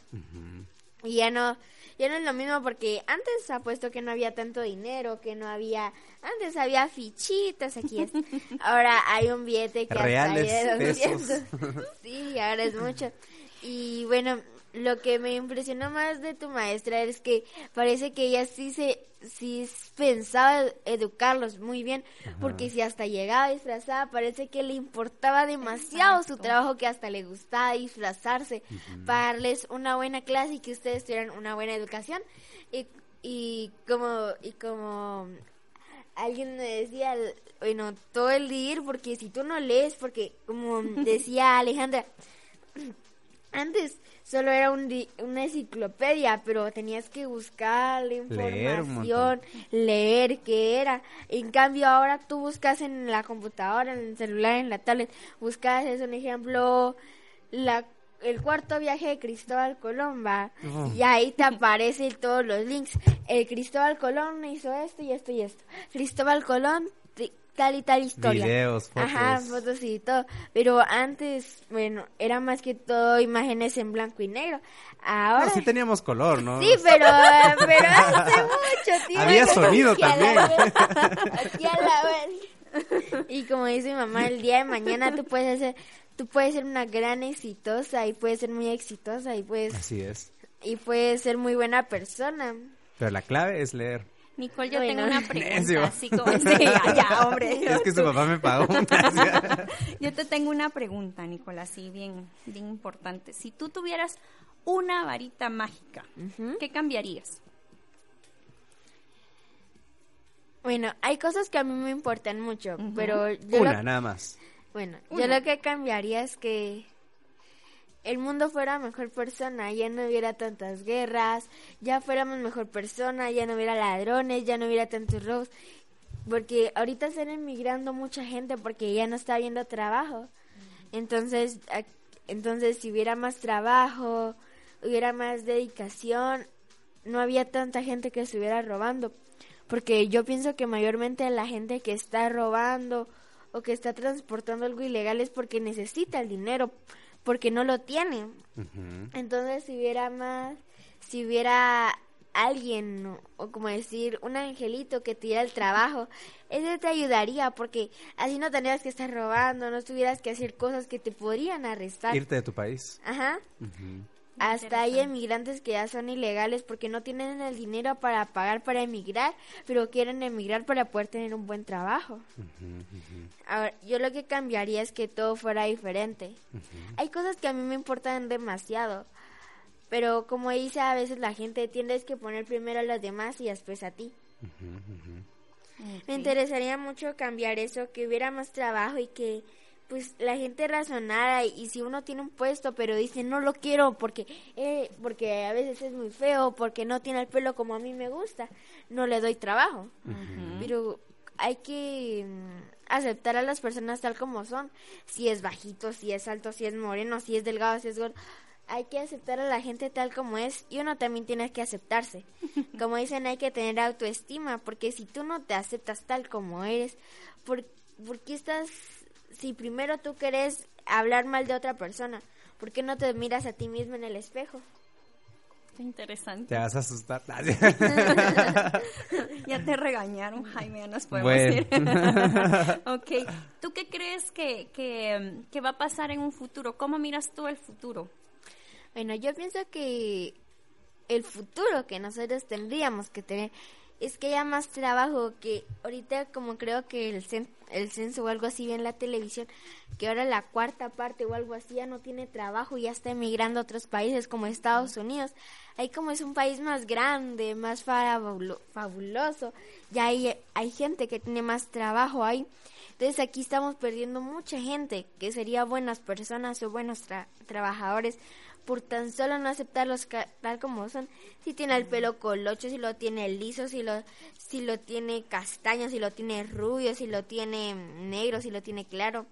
Y ya no, ya no es lo mismo porque antes apuesto que no había tanto dinero, que no había, antes había fichitas aquí. es- (laughs) ahora hay un billete que hasta Reales, hay de pesos. 200. (laughs) Sí, ahora es mucho. Y bueno, lo que me impresionó más de tu maestra es que parece que ella sí se sí pensaba educarlos muy bien, porque si hasta llegaba disfrazada, parece que le importaba demasiado su trabajo que hasta le gustaba disfrazarse para darles una buena clase y que ustedes tuvieran una buena educación. Y, y como y como alguien me decía, bueno, todo el día, porque si tú no lees, porque como (laughs) decía Alejandra, antes solo era un di- una enciclopedia, pero tenías que buscar la Leer información, leer qué era. En cambio, ahora tú buscas en la computadora, en el celular, en la tablet, buscas, es un ejemplo, la el cuarto viaje de Cristóbal Colón, va, y ahí te aparecen todos los links. El Cristóbal Colón hizo esto y esto y esto. Cristóbal Colón, tal y tal historia. Videos, Ajá, fotos. fotos y todo. Pero antes, bueno, era más que todo imágenes en blanco y negro. Ahora... No, sí teníamos color, ¿no? Sí, pero, pero hace (laughs) mucho tiempo. Había sonido a también. vez, (laughs) aquí a la vez. Y como dice mi mamá, el día de mañana tú puedes hacer, tú puedes ser una gran exitosa y puedes ser muy exitosa y puedes, Así es. y puedes ser muy buena persona. Pero la clave es leer. Nicole, yo Bueno. tengo una (laughs) Necio. pregunta, así como (laughs) sí, ya, ya, hombre. Es que su papá me pagó. (laughs) Yo te tengo una pregunta, Nicole, así bien, bien importante. Si tú tuvieras una varita mágica, ¿qué cambiarías? Bueno, hay cosas que a mí me importan mucho, pero yo Una, lo, nada más. bueno, yo lo que cambiaría es que el mundo fuera mejor persona, ya no hubiera tantas guerras, ya fuéramos mejor persona, ya no hubiera ladrones, ya no hubiera tantos robos, porque ahorita están emigrando mucha gente porque ya no está habiendo trabajo. Entonces, entonces si hubiera más trabajo, hubiera más dedicación, no había tanta gente que estuviera robando. Porque yo pienso que mayormente la gente que está robando o que está transportando algo ilegal es porque necesita el dinero, porque no lo tiene. Entonces, si hubiera más, si hubiera alguien, o, como decir, un angelito que te diera el trabajo, ese te ayudaría, porque así no tendrías que estar robando, no tuvieras que hacer cosas que te podrían arrestar. Irte de tu país. Ajá. Hasta hay emigrantes que ya son ilegales porque no tienen el dinero para pagar para emigrar, pero quieren emigrar para poder tener un buen trabajo. Ahora, yo lo que cambiaría es que todo fuera diferente. Hay cosas que a mí me importan demasiado, pero como dice a veces la gente, tienes que poner primero a los demás y después a ti. Me interesaría mucho cambiar eso, que hubiera más trabajo y que pues la gente razonara y, si uno tiene un puesto pero dice no lo quiero porque eh, porque a veces es muy feo porque no tiene el pelo como a mí me gusta no le doy trabajo pero hay que mm, aceptar a las personas tal como son. Si es bajito si es alto si es moreno si es delgado si es gordo hay que aceptar a la gente tal como es y uno también tiene que aceptarse. (laughs) Como dicen, hay que tener autoestima, porque si tú no te aceptas tal como eres, ¿por, por qué estás, si primero tú quieres hablar mal de otra persona, ¿por qué no te miras a ti mismo en el espejo? Qué interesante. Te vas a asustar. (laughs) Ya te regañaron, Jaime, ya nos podemos Bueno. ir. (laughs) ok, ¿tú qué crees que, que, que va a pasar en un futuro? ¿Cómo miras tú el futuro? Bueno, yo pienso que el futuro que nosotros tendríamos que tener es que haya más trabajo, que ahorita como creo que el, cen- el censo o algo así ve en la televisión, que ahora la cuarta parte o algo así ya no tiene trabajo y ya está emigrando a otros países como Estados Unidos. Ahí como es un país más grande, más fabulo- fabuloso, ya hay, hay gente que tiene más trabajo ahí. Entonces aquí estamos perdiendo mucha gente que sería buenas personas o buenos tra- trabajadores por tan solo no aceptarlos tal como son. Si tiene el pelo colocho, si lo tiene liso, si lo, si lo tiene castaño, si lo tiene rubio, si lo tiene negro, si lo tiene claro.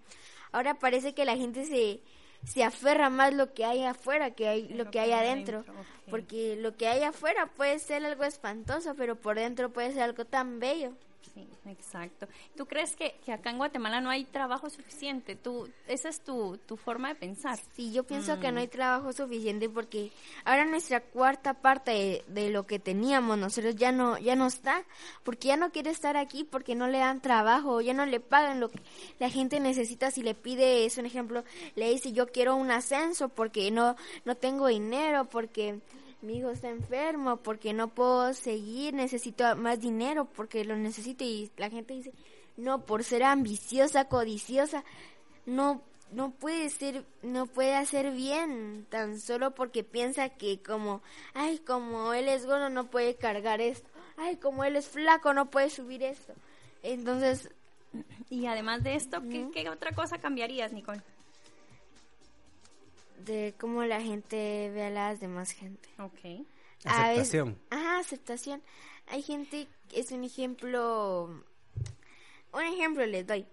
Ahora parece que la gente se, se aferra más lo que hay afuera que hay, lo que hay adentro. Porque lo que hay afuera puede ser algo espantoso, pero por dentro puede ser algo tan bello. Sí, exacto. ¿Tú crees que, que acá en Guatemala no hay trabajo suficiente? ¿Tú, ¿Esa es tu, tu forma de pensar? Sí, yo pienso que no Mm. hay trabajo suficiente porque ahora nuestra cuarta parte de, de lo que teníamos nosotros ya no ya no está, porque ya no quiere estar aquí porque no le dan trabajo, ya no le pagan lo que la gente necesita si le pide, es un ejemplo, le dice yo quiero un ascenso porque no no tengo dinero, porque mi hijo está enfermo, porque no puedo seguir, necesito más dinero porque lo necesito y la gente dice, "No, por ser ambiciosa, codiciosa, no no puede ser no puede hacer bien tan solo porque piensa que como ay como él es gordo no puede cargar esto ay como él es flaco no puede subir esto Entonces, Y además de esto, ¿qué, qué otra cosa cambiarías, Nicole? De cómo la gente ve a las demás gente. Ok. Veces- Aceptación. ajá, aceptación. Hay gente, es un ejemplo, un ejemplo les doy.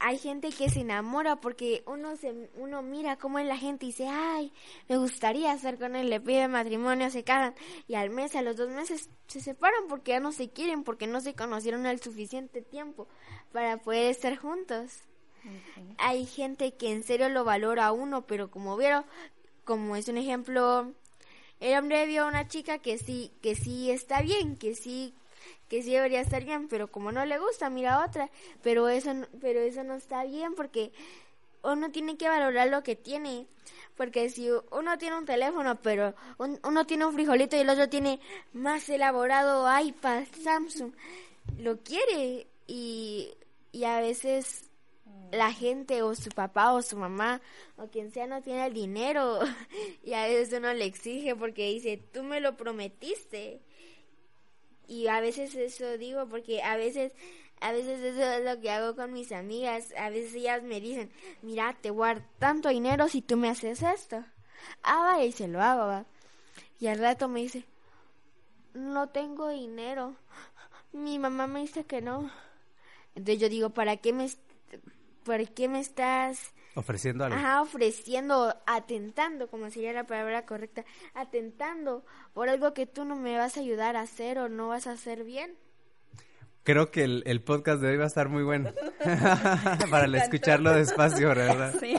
Hay gente que se enamora porque uno se, uno mira cómo es la gente y dice, ay, me gustaría estar con él, le pide matrimonio, se casan y al mes, a los dos meses se separan porque ya no se quieren, porque no se conocieron el suficiente tiempo para poder estar juntos. Hay gente que en serio lo valora a uno, pero como vieron, como es un ejemplo, el hombre vio a una chica que sí, que sí está bien, que sí, que sí debería estar bien, pero como no le gusta, mira a otra, pero eso, pero eso no está bien porque uno tiene que valorar lo que tiene, porque si uno tiene un teléfono, pero un- uno tiene un frijolito y el otro tiene más elaborado iPad, Samsung, lo quiere. Y, y a veces la gente o su papá o su mamá o quien sea no tiene el dinero (laughs) y a veces uno le exige porque dice, tú me lo prometiste. Y a veces eso digo porque a veces a veces eso es lo que hago con mis amigas. A veces ellas me dicen, mira, te dar tanto dinero si tú me haces esto. Ah, vaya, y se lo hago, va. Y al rato me dice, no tengo dinero. Mi mamá me dice que no. Entonces yo digo, ¿para qué me, ¿para qué me estás Ofreciendo algo. Ajá, ofreciendo, atentando, como sería la palabra correcta, atentando por algo que tú no me vas a ayudar a hacer o no vas a hacer bien. Creo que el, el podcast de hoy va a estar muy bueno. (laughs) Para el escucharlo despacio, ¿verdad? Sí.